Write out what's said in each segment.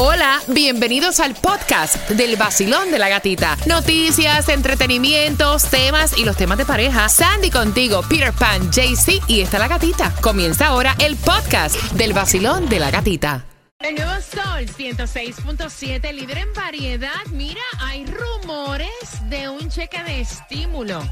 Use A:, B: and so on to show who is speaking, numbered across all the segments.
A: Hola, bienvenidos al podcast del vacilón de la gatita. Noticias, entretenimientos, temas y los temas de pareja. Sandy contigo, Peter Pan, JC y está la gatita. Comienza ahora el podcast del vacilón de la gatita. El nuevo Sol 106.7, líder en variedad. Mira, hay rumores de un cheque de estímulo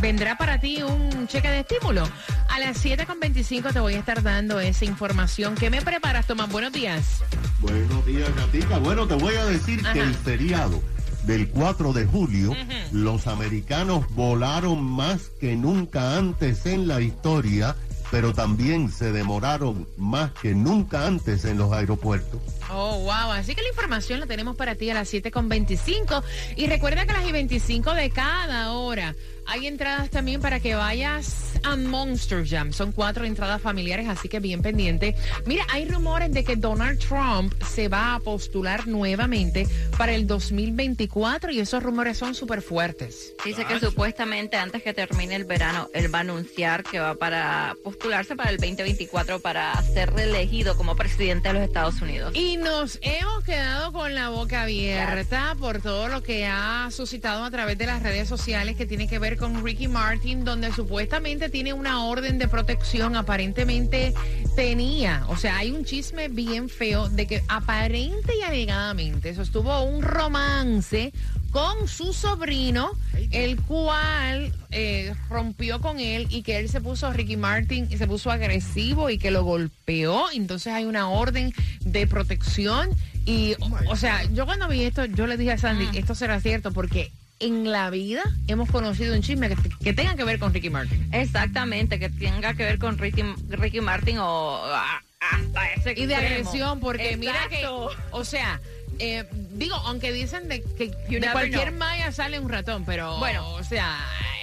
A: vendrá para ti un cheque de estímulo. A las 7.25 te voy a estar dando esa información. ¿Qué me preparas, Tomás? Buenos días.
B: Buenos días, Gatica. Bueno, te voy a decir que el feriado del 4 de julio, los americanos volaron más que nunca antes en la historia pero también se demoraron más que nunca antes en los aeropuertos.
A: Oh, wow. Así que la información la tenemos para ti a las 7.25. Y recuerda que a las 25 de cada hora hay entradas también para que vayas a Monster Jam. Son cuatro entradas familiares, así que bien pendiente. Mira, hay rumores de que Donald Trump se va a postular nuevamente para el 2024 y esos rumores son súper fuertes.
C: Dice que supuestamente antes que termine el verano, él va a anunciar que va para postularse para el 2024 para ser reelegido como presidente de los Estados Unidos.
A: Y nos hemos quedado con la boca abierta por todo lo que ha suscitado a través de las redes sociales que tiene que ver con Ricky Martin, donde supuestamente tiene una orden de protección, aparentemente tenía, o sea, hay un chisme bien feo de que aparente y alegadamente sostuvo un romance con su sobrino, el cual eh, rompió con él y que él se puso, Ricky Martin, y se puso agresivo y que lo golpeó. Entonces hay una orden de protección. Y, o, sea, yo cuando vi esto, yo le dije a Sandy, esto será cierto porque en la vida hemos conocido un chisme que, tenga que ver con Ricky Martin.
C: Exactamente, que tenga que ver con Ricky, Ricky Martin o ah, hasta ese
A: Y de agresión, porque mira que, o sea, eh, digo, aunque dicen de que de cualquier malla sale un ratón, pero bueno, o sea,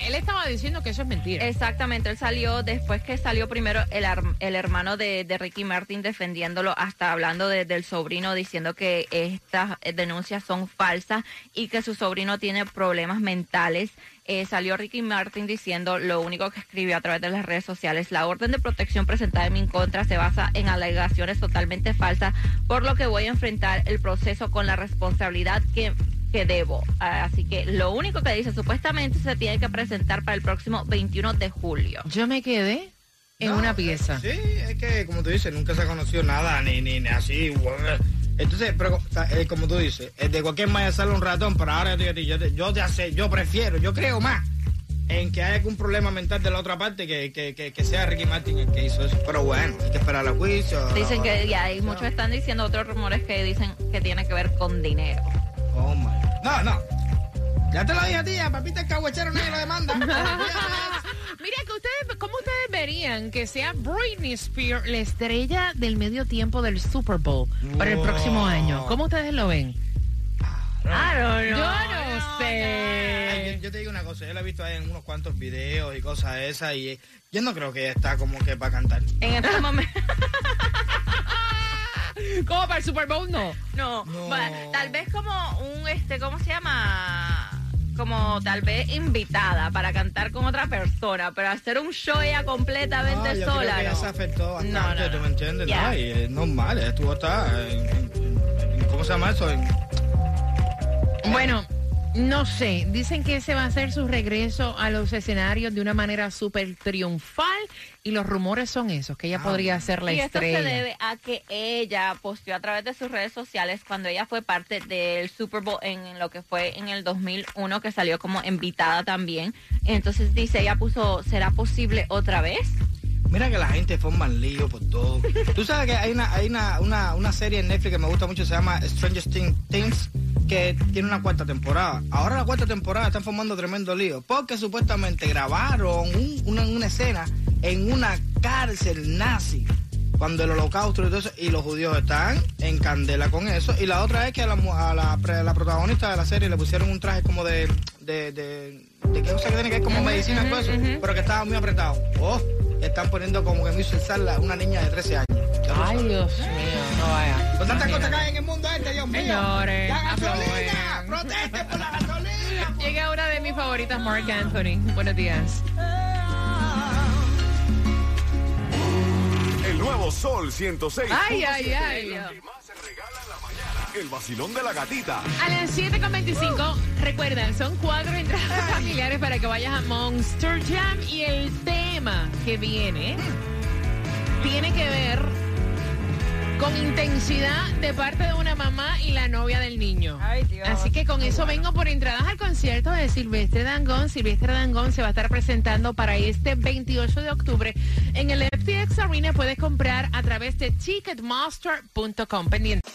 A: él estaba diciendo que eso es mentira.
C: Exactamente, él salió después que salió primero el, el hermano de, Ricky Martin defendiéndolo, hasta hablando del sobrino, diciendo que estas denuncias son falsas y que su sobrino tiene problemas mentales. Eh, salió Ricky Martin diciendo lo único que escribió a través de las redes sociales, la orden de protección presentada en mi contra se basa en alegaciones totalmente falsas, por lo que voy a enfrentar el proceso con la responsabilidad que que debo. Así que lo único que dice, supuestamente se tiene que presentar para el próximo 21 de julio.
A: Yo me quedé en una pieza.
D: Sí, es que como tú dices, nunca se ha conocido nada, ni, ni, así. Entonces, pero eh, como tú dices, eh, de cualquier manera sale un ratón, pero ahora yo, yo, yo, yo, yo prefiero, yo creo más en que haya algún problema mental de la otra parte que, que, que, sea Ricky Martin el que hizo eso. Pero bueno, hay que esperar al juicio.
C: Dicen que ya hay muchos están diciendo otros rumores que dicen que tiene que ver con dinero.
D: Oh my no, no. Ya te lo dije a ti, a papita el caguachero nadie lo demanda.
A: Mira, que ustedes, ¿cómo ustedes verían que sea Britney Spears la estrella del medio tiempo del Super Bowl para el próximo año? ¿Cómo ustedes lo ven? Yo no, sé.
D: yo, te digo una cosa, yo la he visto ahí en unos cuantos videos y cosas esas y yo no creo que está como que para cantar.
C: En este momento.
A: ¿Cómo para el Super Bowl? No.
C: No. tal vez como un, este, ¿cómo se llama? Como tal vez invitada para cantar con otra persona, pero hacer un show ella completamente
D: no, yo
C: sola.
D: Creo que no. se afectó bastante, no, ¿tú me entiendes? No, y es normal, estuvo hasta. ¿Cómo se llama eso?
A: bueno. No sé, dicen que ese va a ser su regreso a los escenarios de una manera súper triunfal y los rumores son esos, que ella ah, podría ser la estrella.
C: Y esto se debe a que ella posteó a través de sus redes sociales cuando ella fue parte del Super Bowl en lo que fue en el 2001, que salió como invitada también. Entonces dice, ella puso, ¿será posible otra vez?
D: Mira que la gente forma lío por todo. Tú sabes que hay una, hay una, una, una serie en Netflix que me gusta mucho, se llama Stranger Things que tiene una cuarta temporada. Ahora la cuarta temporada están formando tremendo lío, porque supuestamente grabaron una, escena en una cárcel nazi cuando el holocausto y todo eso, y los judíos están en candela con eso. Y la otra es que a la, a la, protagonista de la serie le pusieron un traje como de, de, de, de que no sé qué tiene que ver como medicina y todo eso, pero que estaba muy apretado. Oh, están poniendo como que me hizo una niña de 13 años.
A: Ay, Dios mío, no vaya.
D: Con tantas cosas que hay en el mundo este, Dios mío.
A: Señores,
D: la gasolina, proteste por la gasolina.
A: Llega una de mis favoritas, Mark Anthony. Buenos días.
E: El nuevo Sol 106.
A: Ay, ay, ay.
E: el vacilón de la gatita.
A: A las 7.25, recuerdan, son cuatro entradas familiares para que vayas a Monster Jam y el tema que viene tiene que ver con intensidad de parte de una mamá y la novia del niño.
C: Ay, Dios.
A: Así que con eso vengo por entradas al concierto de Silvestre Dangón. Silvestre Dangón se va a estar presentando para este 28 de octubre en el FTX Arena. Puedes comprar a través de ticketmaster.com. Pendiente.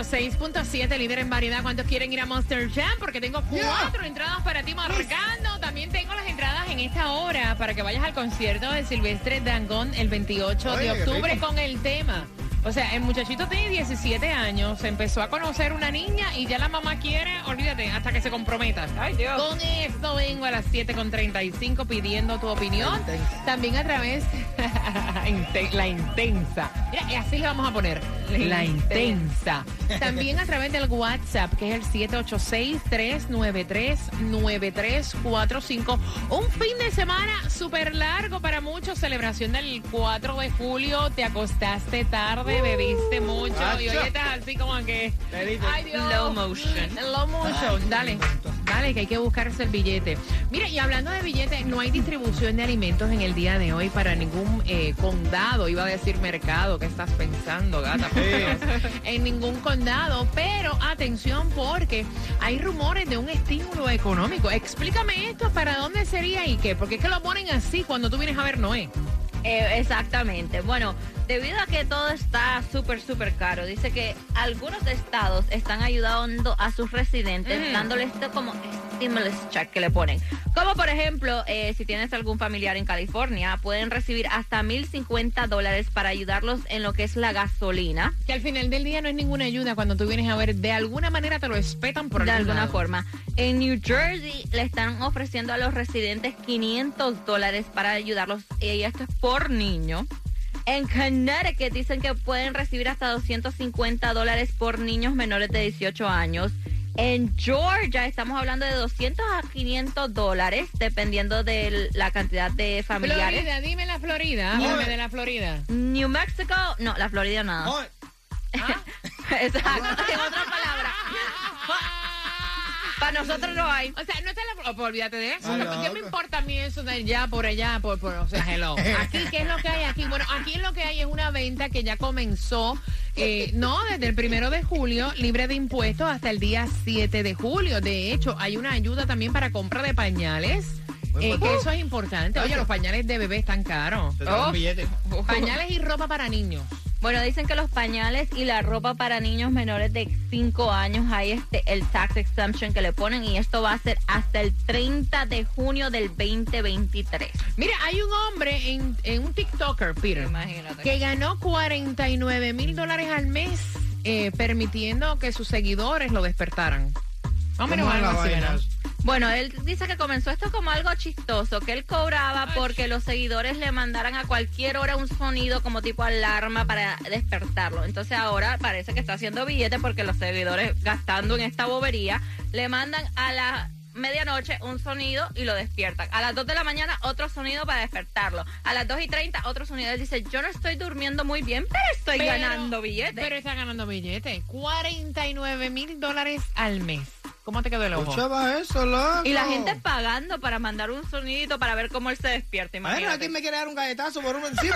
F: 106.7,
A: líder en variedad. ¿Cuántos quieren ir a Monster Jam? Porque tengo cuatro entradas para ti marcando. También tengo las entradas en esta hora para que vayas al concierto de Silvestre Dangón el 28 de
D: Oye,
A: octubre con el tema. O sea, el muchachito tiene 17 años, empezó a conocer una niña y ya la mamá quiere, olvídate, hasta que se comprometa.
C: Ay, Dios.
A: Con esto vengo a las 7.35 pidiendo tu opinión. También a través Inte- la intensa. Mira, y así le vamos a poner. La, intensa. También a través del WhatsApp, que es el 786-393-9345. Un fin de semana súper largo para muchos. Celebración del 4 de julio. Te acostaste tarde, bebiste mucho. Y hoy estás así como que. Ay, Dios.
C: Low motion.
A: Low motion. Dale. Que hay que buscarse el billete. Mira, y hablando de billetes, no hay distribución de alimentos en el día de hoy para ningún eh, condado. Iba a decir mercado. ¿Qué estás pensando, gata? En ningún condado. Pero atención, porque hay rumores de un estímulo económico. Explícame esto, ¿para dónde sería y qué? Porque es que lo ponen así cuando tú vienes a ver Noé.
C: Eh, exactamente. Bueno, debido a que todo está súper, súper caro, dice que algunos estados están ayudando a sus residentes
A: Mm.
C: dándoles esto como stimulus check que le ponen. Como por ejemplo, eh, si tienes algún familiar en California, pueden recibir hasta 1.050 dólares para ayudarlos en lo que es la gasolina.
A: Que al final del día no es ninguna ayuda cuando tú vienes a ver. De alguna manera te lo espetan por
C: de alguna
A: lado.
C: forma. En New Jersey le están ofreciendo a los residentes 500 dólares para ayudarlos y esto es por niño. En Connecticut dicen que pueden recibir hasta 250 dólares por niños menores de 18 años. En Georgia estamos hablando de 200 a 500 dólares dependiendo de la cantidad de familiares.
A: Florida, dime la Florida. Háblame de la Florida.
C: New Mexico, no, la Florida nada. Exacto, en otras palabras. Para nosotros no hay.
A: O sea, no está la... oh, olvídate de eso.
D: Ay,
A: ¿Qué me
D: loco.
A: importa a mí eso de allá, por allá, por, por... O sea, hello. Aquí, ¿qué es lo que hay aquí? Bueno, aquí lo que hay es una venta que ya comenzó, eh, no, desde el primero de julio, libre de impuestos hasta el día 7 de julio. De hecho, hay una ayuda también para compra de pañales.
D: Muy
A: eh, que eso es importante. Oye, los pañales de bebé están caros.
D: te
C: Oh.
D: un billete.
A: Pañales y ropa para niños.
C: Bueno, dicen que los pañales y la ropa para niños menores de 5 años hay este el tax exemption que le ponen y esto va a ser hasta el 30 de junio del 2023.
A: Mira, hay un hombre en, en un TikToker, Peter,
C: Imagínate.
A: que ganó 49 mil dólares al mes eh, permitiendo que sus seguidores lo despertaran.
C: Bueno, él dice que comenzó esto como algo chistoso, que él cobraba porque los seguidores le mandaran a cualquier hora un sonido como tipo alarma para despertarlo. Entonces ahora parece que está haciendo billete porque los seguidores gastando en esta bobería le mandan a la medianoche un sonido y lo despiertan. A las 2 de la mañana otro sonido para despertarlo. A las 2 y 30 otro sonido. Él dice, yo no estoy durmiendo muy bien, pero estoy
A: Pero-
C: ganando billete.
A: Pero está ganando billete. 49 mil dólares al mes. ¿Cómo te quedó el ojo?
D: Escuchaba eso, loco.
C: y la gente pagando para mandar un sonidito para ver cómo él se despierta.
D: Bueno,
C: Imagínate.
D: aquí me quiere dar un galletazo por un porque...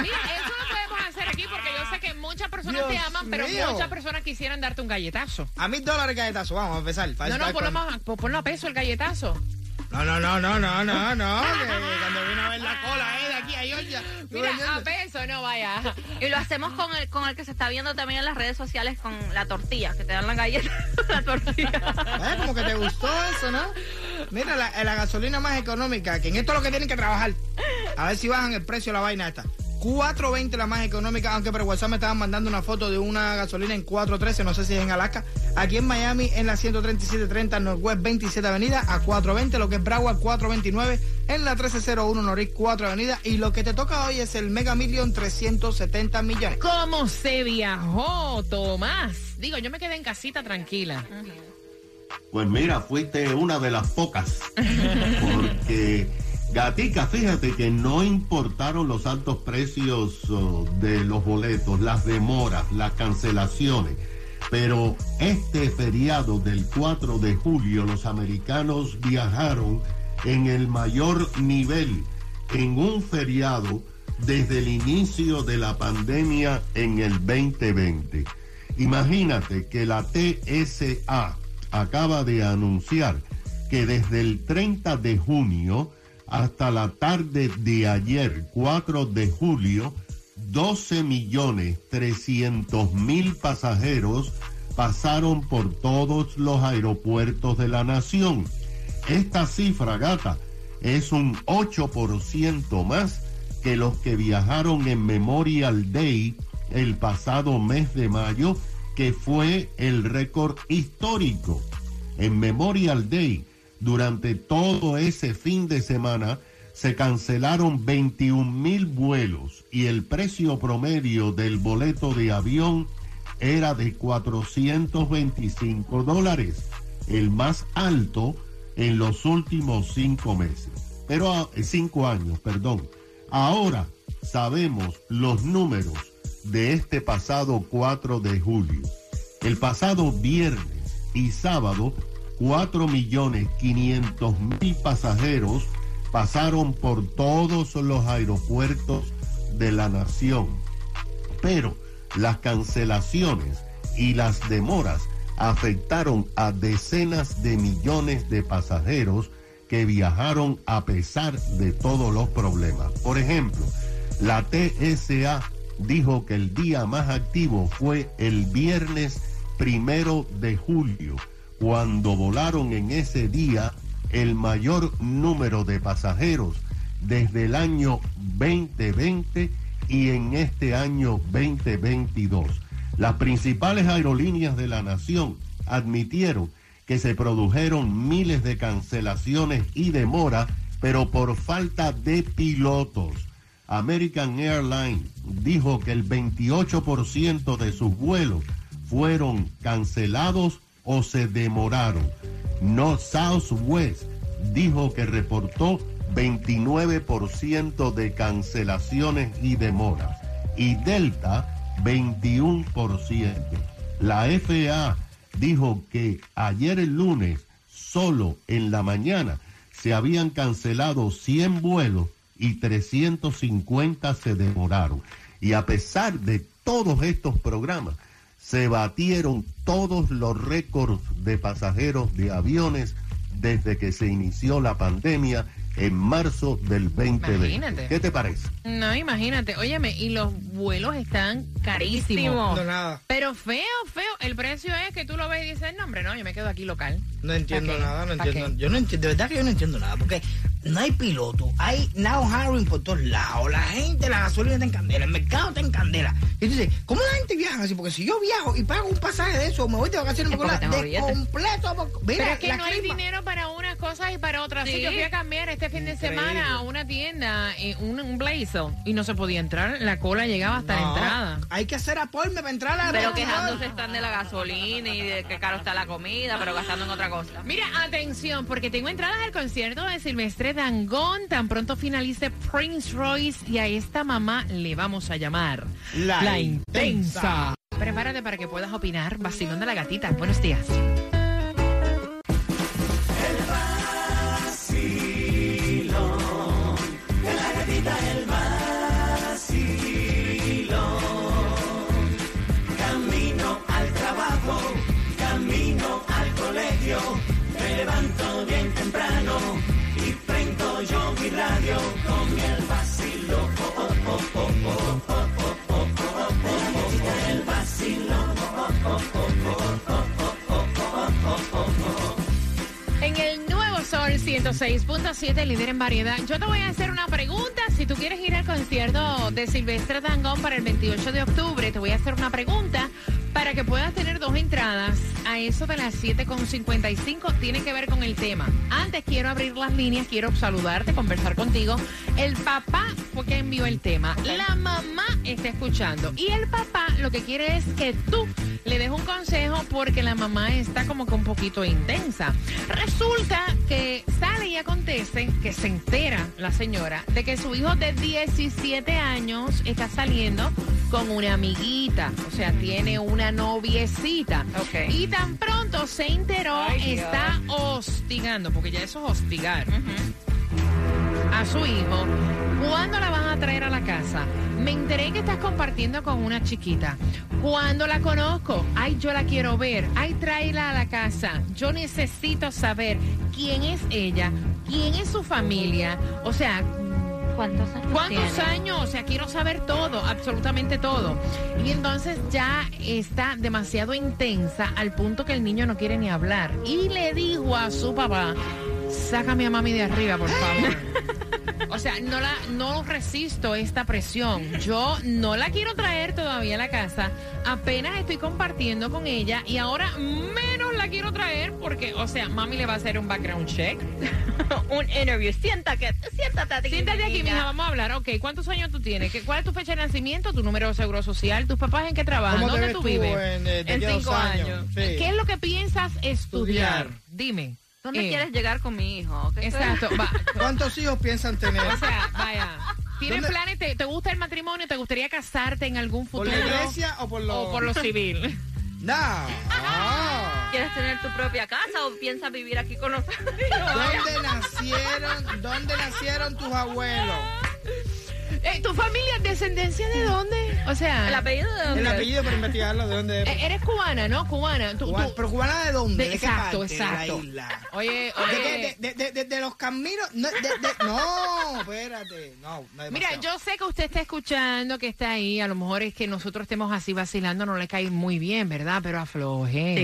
A: Mira, eso lo podemos hacer aquí porque yo sé que muchas personas te aman, pero
D: mío.
A: muchas personas quisieran darte un galletazo.
D: A mil dólares galletazo, vamos a empezar. Para-
A: No, no, ponlo, más- ponlo a peso el galletazo.
D: No, no, no, no, no, no, no. que- que cuando vino a ver la cola, eh, de aquí a Georgia. ¿tú
A: Mira, a peso, no vaya.
C: Y lo hacemos con el, con el que se está viendo también en las redes sociales con la tortilla, que te dan la galleta, la tortilla.
D: Eh, Como que te gustó eso, ¿no? Mira, la, la gasolina más económica, que en esto es lo que tienen que trabajar. A ver si bajan el precio de la vaina esta. 4.20 la más económica, aunque por WhatsApp me estaban mandando una foto de una gasolina en 4.13, no sé si es en Alaska. Aquí en Miami, en la 13730 Northwest 27 Avenida, a 4.20, lo que es Broward 4.29, en la 1301 Norris 4 Avenida. Y lo que te toca hoy es el Mega Million 370 millones.
A: ¿Cómo se viajó, Tomás? Digo, yo me quedé en casita tranquila.
B: Pues mira, fuiste una de las pocas. Porque, Gatica, fíjate que no importaron los altos precios oh, de los boletos, las demoras, las cancelaciones. Pero este feriado del 4 de julio, los americanos viajaron en el mayor nivel en un feriado desde el inicio de la pandemia en el 2020. Imagínate que la TSA acaba de anunciar que desde el 30 de junio hasta la tarde de ayer, 4 de julio, 12 millones 300 mil pasajeros pasaron por todos los aeropuertos de la nación. Esta cifra, gata, es un 8% más que los que viajaron en Memorial Day el pasado mes de mayo, que fue el récord histórico. En Memorial Day, durante todo ese fin de semana, se cancelaron 21 mil vuelos y el precio promedio del boleto de avión era de 425 dólares, el más alto en los últimos cinco meses. Pero a- cinco años, perdón. Ahora sabemos los números de este pasado 4 de julio. El pasado viernes y sábado, 4 millones 500 mil pasajeros pasaron por todos los aeropuertos de la nación. Pero las cancelaciones y las demoras afectaron a decenas de millones de pasajeros que viajaron a pesar de todos los problemas. Por ejemplo, la TSA dijo que el día más activo fue el viernes primero de julio, cuando volaron en ese día el mayor número de pasajeros desde el año 2020 y en este año 2022. Las principales aerolíneas de la nación admitieron que se produjeron miles de cancelaciones y demoras, pero por falta de pilotos. American Airlines dijo que el 28% de sus vuelos fueron cancelados o se demoraron. No Southwest dijo que reportó 29% de cancelaciones y demoras y Delta 21%. La FAA dijo que ayer el lunes, solo en la mañana, se habían cancelado 100 vuelos y 350 se demoraron. Y a pesar de todos estos programas, se batieron todos los récords de pasajeros de aviones desde que se inició la pandemia en marzo del 2020.
A: Imagínate.
B: ¿Qué te parece?
A: No, imagínate. Óyeme, y los vuelos están carísimos.
D: No, nada.
A: Pero feo, feo. El precio es que tú lo ves y dices, no, hombre, no, yo me quedo aquí local.
D: No entiendo nada, no
A: ¿Pa'
D: entiendo.
A: qué?
D: Yo no entiendo, de verdad que yo no entiendo nada, porque no hay piloto, hay now hiring por todos lados, la gente, la gasolina está en candela, el mercado está en candela. Y tú dices, ¿cómo la gente viaja así? Porque si yo viajo y pago un pasaje de eso, me voy de vacaciones
C: Es
D: me voy de
C: billetes.
D: completo. Mira,
A: Pero es que
D: la
A: no hay dinero para unas cosas y para otras. Sí,
C: Sí.
A: yo fui a cambiar este fin de semana a una tienda, eh, un, un blazer, y no se podía entrar. La cola llegaba hasta la entrada.
D: Hay que hacer aporme para entrar a la
C: Pero quejándose están de la gasolina y de que caro está la comida, pero gastando en otra cosa.
A: Mira, atención, porque tengo entradas al concierto de Silvestre Dangón. Tan pronto finalice Prince Royce y a esta mamá le vamos a llamar
D: La
A: Intensa. Prepárate para que puedas opinar. Vacilón de la gatita. Buenos días.
F: En el nuevo Sol
A: 106.7, líder en variedad. Yo te voy a hacer una pregunta. Si tú quieres ir al concierto de Silvestre Dangón para el 28 de octubre, te voy a hacer una pregunta para que puedas tener dos entradas a eso de las 7.55. Tiene que ver con el tema. Antes quiero abrir las líneas, quiero saludarte, conversar contigo. El papá fue quien envió el tema. La mamá está escuchando. Y el papá lo que quiere es que tú le des un consejo porque la mamá está como que un poquito intensa. Resulta que sale y acontece que se entera la señora de que su hijo de 17 años está saliendo con una amiguita, o sea, tiene una noviecita.
C: Ok.
A: Y tan pronto se enteró,
C: Ay, Dios.
A: está hostigando, porque ya eso es hostigar a su hijo. ¿Cuándo la van a traer a la casa? Me enteré que estás compartiendo con una chiquita. ¿Cuándo la conozco? Ay, yo la quiero ver. Ay, tráela a la casa. Yo necesito saber quién es ella, quién es su familia. O sea,
C: ¿Cuántos años
A: ¿Cuántos
C: tiene?
A: años? O sea, quiero saber todo, absolutamente todo. Y entonces ya está demasiado intensa al punto que el niño no quiere ni hablar. Y le dijo a su papá, sácame a mami de arriba, por favor. O sea, no la no resisto esta presión. Yo no la quiero traer todavía a la casa. Apenas estoy compartiendo con ella y ahora menos la quiero traer porque, o sea, mami le va a hacer un background check.
C: un interview. Siéntate, siéntate aquí.
A: Siéntate aquí, mija, vamos a hablar. Ok, ¿cuántos años tú tienes? ¿Qué- ¿Cuál es tu fecha de nacimiento, tu número de seguro social? ¿Tus papás en qué trabajan?
D: ¿Cómo te
A: ¿Dónde tú vives?
D: en, eh,
C: En cinco años?
D: Sí.
A: ¿Qué es lo que piensas estudiar?
D: Estudiar.
A: Dime.
C: ¿Dónde
A: Eh,
C: quieres llegar con mi hijo?
A: Exacto. va.
D: ¿Cuántos hijos piensan tener?
A: O sea, vaya. ¿Tienes
D: ¿Dónde-
A: planes? Te, te gusta el matrimonio? ¿Te gustaría casarte en algún
D: ¿Por
A: futuro?
D: la iglesia o por lo,
A: ¿O por lo civil?
D: No.
C: ¿Quieres tener tu propia casa o piensas vivir aquí con nosotros?
D: ¿Dónde nacieron, dónde nacieron tus abuelos?
A: Eh, ¿Tu familia es descendencia de dónde? O sea,
C: ¿El apellido de dónde?
D: El apellido para investigarlo, ¿de dónde es?
A: eh, eres cubana, ¿no? Cubana. Tú-
D: Cubana-
A: tú-
D: ¿Pero cubana de dónde?
A: de-
D: ¿De, qué
A: exacto,
D: parte
A: exacto.
D: de la isla?
A: Oye,
D: ¿De,
A: oye.
D: qué? de, de- de- de los caminos? No, de- de- no, espérate. No, no
A: Mira,
D: demasiado.
A: yo sé que usted está escuchando, que está ahí. A lo mejor es que nosotros estemos así vacilando, no le cae muy bien, ¿verdad? Pero afloje.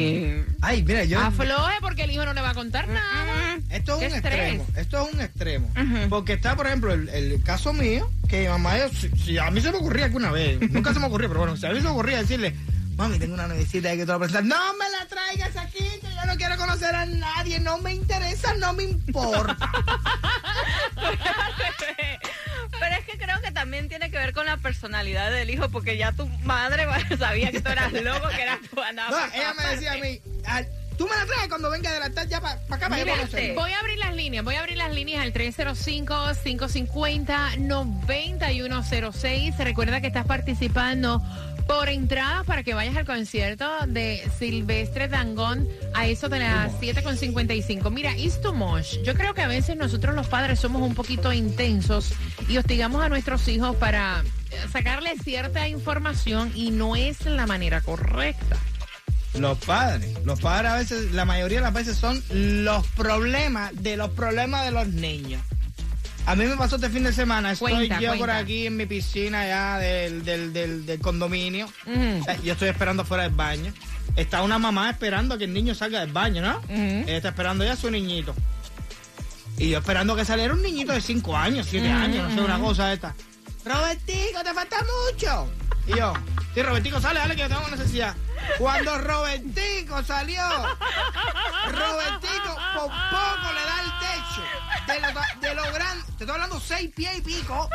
C: Sí.
D: Ay, mira, yo...
A: Afloje porque el hijo no le va a contar nada.
D: Esto es
A: Qué
D: un
A: estrés.
D: extremo. Esto es un extremo. Porque está, por ejemplo, el, el caso mío, que mamá, yo- si, si a mí se me ocurría alguna vez, nunca se me ocurrió, pero bueno, si a mí se me ocurría decirle, mami, tengo una novicita que te voy a presentar, no me la traigas aquí, que yo no quiero conocer a nadie, no me interesa, no me importa.
C: Pero es que creo que también tiene que ver con la personalidad del hijo, porque ya tu madre sabía que tú eras loco, que eras tu
D: No, ella me decía a mí, "Ah, tú me la traes cuando venga de la tarde ya para acá para conocer.
A: voy a abrir las líneas, voy a abrir las líneas al 305-550-9106. Recuerda que estás participando por entradas para que vayas al concierto de Silvestre Dangón a eso de las 7.55. Mira, it's too much. Yo creo que a veces nosotros los padres somos un poquito intensos y hostigamos a nuestros hijos para sacarles cierta información y no es la manera correcta.
D: Los padres, los padres a veces, la mayoría de las veces son los problemas de los problemas de los niños. A mí me pasó este fin de semana, estoy
A: Cuenta,
D: yo por aquí en mi piscina ya del, del, del, del condominio. Yo estoy esperando fuera del baño. Está una mamá esperando a que el niño salga del baño, ¿no? Ella está esperando ya a su niñito. Y yo esperando que saliera un niñito de 5 años, 7
A: Ujú,
D: años, no sé, una cosa esta. Robertico, te falta mucho. Y yo, sí, Robertico, sale, dale que yo tengo necesidad. Cuando Robertico salió, Robertico por poco le da el techo. De lo, de lo grande, te estoy hablando 6 pies y pico.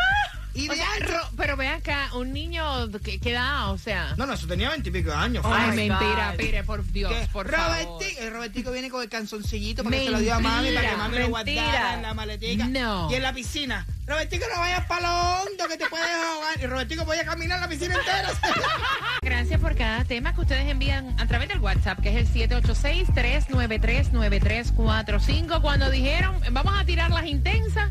D: Y
A: O sea,
D: ancho-
A: pero ve acá, un niño que, que edad, o sea.
D: No, no, eso tenía 20 y pico de años.
A: Ay, mentira, pire, por Dios,
D: que
A: por favor.
D: Robertico, el Robertico viene con el canzoncillito para que se lo dio a mami, para que mami lo
C: Mentira.
D: guardara en la maletica.
A: No.
D: Y en la piscina. Robertico, no vayas para lo hondo que te puedes ahogar. Y Robertico podía caminar la piscina entera.
A: Gracias por cada tema que ustedes envían a través del WhatsApp, que es el 786-393-9345. Cuando dijeron, vamos a tirar las intensas,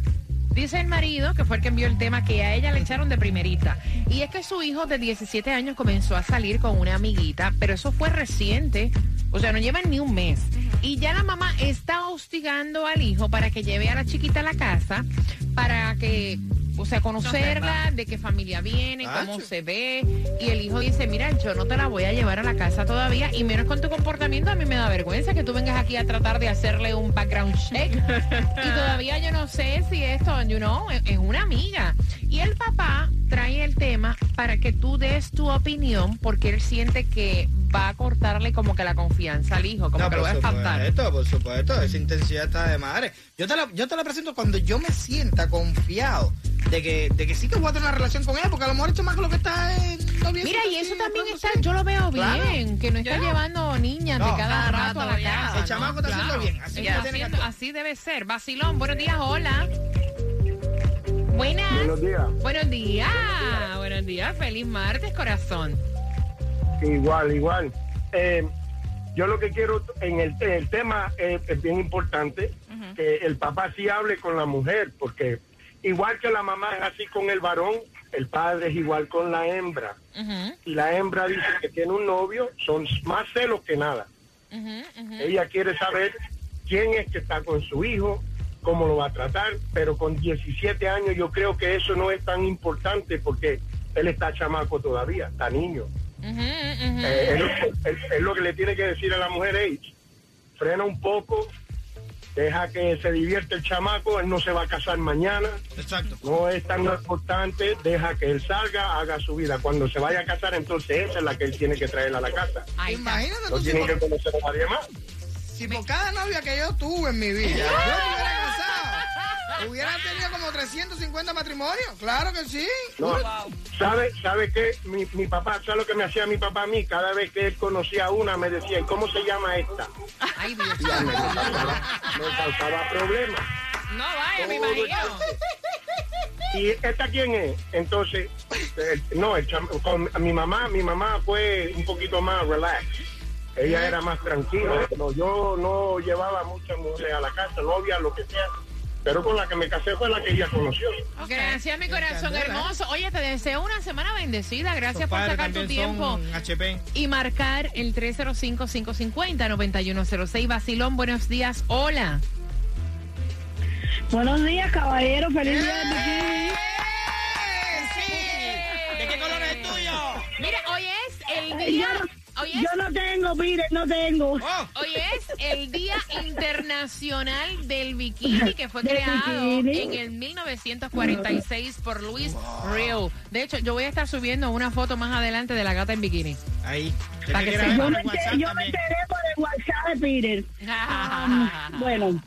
A: dice el marido, que fue el que envió el tema, que a ella le echaron de primerita. Y es que su hijo de 17 años comenzó a salir con una amiguita, pero eso fue reciente, o sea, no llevan ni un mes. Y ya la mamá está hostigando al hijo para que lleve a la chiquita a la casa, para que o sea, conocerla, de qué familia viene, cómo se ve. Y el hijo dice, mira, yo no te la voy a llevar a la casa todavía, y menos con tu comportamiento, a mí me da vergüenza que tú vengas aquí a tratar de hacerle un background check. y todavía yo no sé si esto, you know, es una amiga. Y el papá trae el tema para que tú des tu opinión, porque él siente que va a cortarle como que la confianza al hijo, como
D: No,
A: que lo va a
D: por
A: espantar.
D: supuesto, por supuesto, esa intensidad está de madre. Yo te la, yo te la presento cuando yo me sienta confiado de que, de que sí que voy a tener una relación con ella, porque a lo mejor el chamaco lo que está es noviecito
A: Mira, y
D: así,
A: eso también está,
D: sí.
A: yo lo veo
D: Claro.
A: bien, que no está llevando niñas de
D: No,
A: cada
C: cada
A: rato a la
C: ya.
A: casa.
D: El
A: ¿no?
D: chamaco está haciendo bien, así
A: Está
D: como tiene que
A: así debe ser. Vacilón, buenos días, hola. Buenas.
E: Buenos días.
A: Buenos días. Buenos días, feliz martes, corazón.
E: Igual, igual. Eh, yo lo que quiero, en el, en el tema eh, es bien importante que el papá sí hable con la mujer, porque igual que la mamá es así con el varón, el padre es igual con la hembra. Y la hembra dice que tiene un novio, son más celos que nada. Ella quiere saber quién es que está con su hijo, cómo lo va a tratar, pero con 17 años yo creo que eso no es tan importante porque él está chamaco todavía, está niño. Eh, es, es- es lo que le tiene que decir a la mujer, "Ey, frena un poco, deja que se divierte el chamaco, él no se va a casar mañana,
D: Exacto.
E: no es tan importante, deja que él salga, haga su vida. Cuando se vaya a casar, entonces esa es la que él tiene que traer a la casa.
D: Imagínate
E: No
D: tú si
E: tiene que conocer a nadie más.
D: si por cada novia que yo tuve en mi vida, yo hubiera tenido como 350 matrimonios. Claro que sí.
E: No, ¿Sabe, ¿Sabe qué? Mi, mi papá, ¿sabe lo que me hacía mi papá a mí? Cada vez que él conocía a una, me decía, ¿y cómo se llama esta?
A: Ay, Dios.
E: Me causaba, me causaba problemas.
A: No vaya, me imagino.
E: ¿Y esta quién es? Entonces, eh, no, el cham- con mi mamá, mi mamá fue un poquito más relax. Ella era más tranquila. No, yo no llevaba muchas mujeres a la casa, novia, lo que sea. Pero con la que me casé fue la que ella conoció.
A: Gracias, mi corazón hermoso. Oye, te deseo una semana bendecida. Gracias por sacar tu tiempo
D: HP.
A: y marcar el 305-550-9106. Vacilón, buenos días. Hola.
G: Buenos días, caballero. Feliz día de bikini.
D: ¿De qué color es el tuyo?
A: Mira, hoy es el día. Es,
G: yo no tengo, mire, no tengo.
D: Oh,
A: hoy es el Día Internacional del Bikini que fue creado
G: bikini.
A: en el 1946 por Luis Real. De hecho, yo voy a estar subiendo una foto más adelante de la gata en bikini.
D: ahí. ¿De
A: Pa'
D: qué
A: que
D: ver
G: Yo me, enteré, yo me
D: también?
G: enteré por el WhatsApp de Peter. Um, bueno,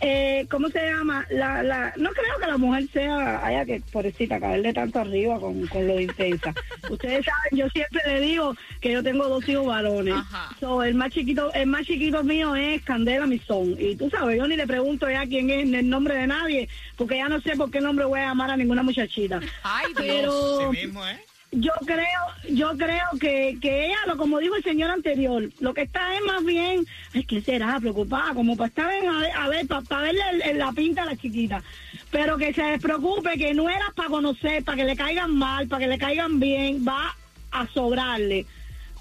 G: eh, ¿cómo se llama? La, la, no creo que la mujer sea, haya que, pobrecita, caerle tanto arriba con, con lo intensa. Ustedes saben, yo siempre le digo que yo tengo dos hijos varones. So, el más chiquito, el más chiquito mío es Candela Misón. Y tú sabes, yo ni le pregunto ya quién es el nombre de nadie, porque ya no sé por qué nombre voy a llamar a ninguna muchachita.
A: Ay, Dios.
G: Pero
D: Sí mismo, ¿eh?
G: Yo creo, yo creo que, que ella, lo como dijo el señor anterior, lo que está es más bien, ay, ¿qué será? Preocupada, como para estar en, a ver, a ver para verle el- el- la pinta a la chiquita. Pero que se despreocupe, que no era para conocer, para que le caigan mal, para que le caigan bien, va a sobrarle.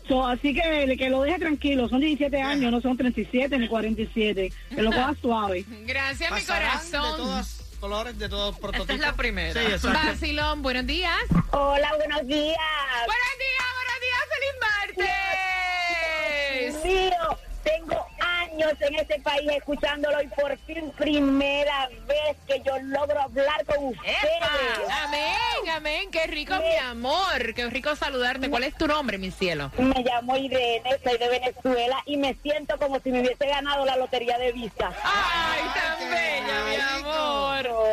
G: So, así que, que lo deje tranquilo, son 17 años, no son 37 ni 47, que lo coja suave.
A: Gracias, mi
D: Pasarán de
A: corazón.
D: Colores, de todos prototipos.
C: es la primera.
D: Sí, exacto.
A: Vacilón, buenos días.
G: Hola, buenos días.
A: Buenos días, buenos días, feliz martes.
H: mío, tengo años en este país escuchándolo y por fin primera vez que yo logro hablar con ustedes.
A: Amén, amén. Qué rico, mi amor. Qué rico saludarte. ¿Cuál es tu nombre, mi cielo?
H: Me llamo Irene, soy de Venezuela y me siento como si me hubiese ganado la lotería de visa.
A: Ay, tan bella, mi amor.
H: Oh,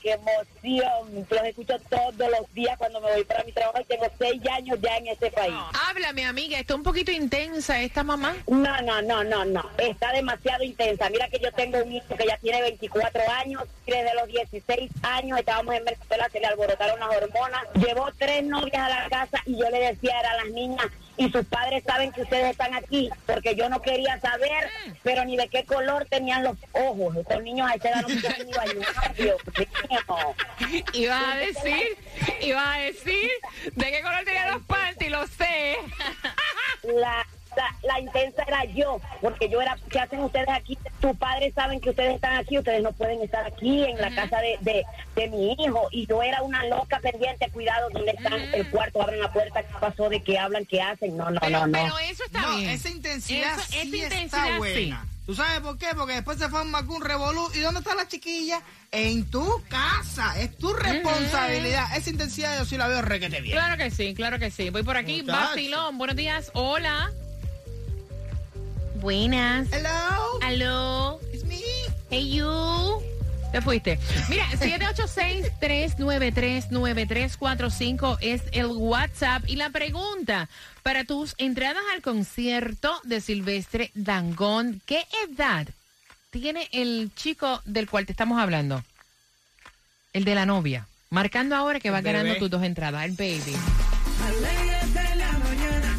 H: qué emoción. Los escucho todos los días cuando me voy para mi trabajo y tengo seis años ya en este país.
A: Háblame, amiga. Está un poquito intensa esta mamá.
H: No, no, no, no, no. Está demasiado intensa. Mira que yo tengo un hijo que ya tiene 24 años. Desde los 16 años estábamos en Venezuela, se le alborotaron las hormonas. Llevó tres novias a la casa y yo le decía a las niñas, y sus padres saben que ustedes están aquí, porque yo no quería saber, pero ni de qué color tenían los ojos. Estos niños a esa edad no se Dios mío.
A: Ibas a decir, ibas a decir de qué color tenía los panties, lo sé.
H: La La, la intensa era yo, porque yo era, ¿qué hacen ustedes aquí? Tus padres saben que ustedes están aquí, ustedes no pueden estar aquí en la casa de, de, de mi hijo. Y yo era una loca pendiente, cuidado, ¿dónde están? El cuarto, abren la puerta, ¿qué pasó? ¿De qué hablan? ¿Qué hacen? No, no,
A: Pero,
H: no, no.
A: pero eso está
D: No,
A: bien.
D: esa intensidad
A: Eso-
D: sí
A: esa
D: está
A: intensidad
D: buena. ¿Tú sabes por qué? Porque después se forma algún revolú. ¿Y dónde está la chiquilla? En tu casa. Es tu responsabilidad. Esa intensidad yo sí la veo requete bien.
A: Claro que sí, claro que sí. Voy por aquí.
D: Muchacho.
A: Bastilón, buenos días. Hola. Buenas.
D: Hello.
A: Aló.
D: It's me.
A: Hey you. Te fuiste. Mira, 786-393-9345 es el WhatsApp. Y la pregunta para tus entradas al concierto de Silvestre Dangón, ¿qué edad tiene el chico del cual te estamos hablando? El de la novia. Marcando ahora que va ganando tus dos entradas, el baby.
F: Alégrate la mañana,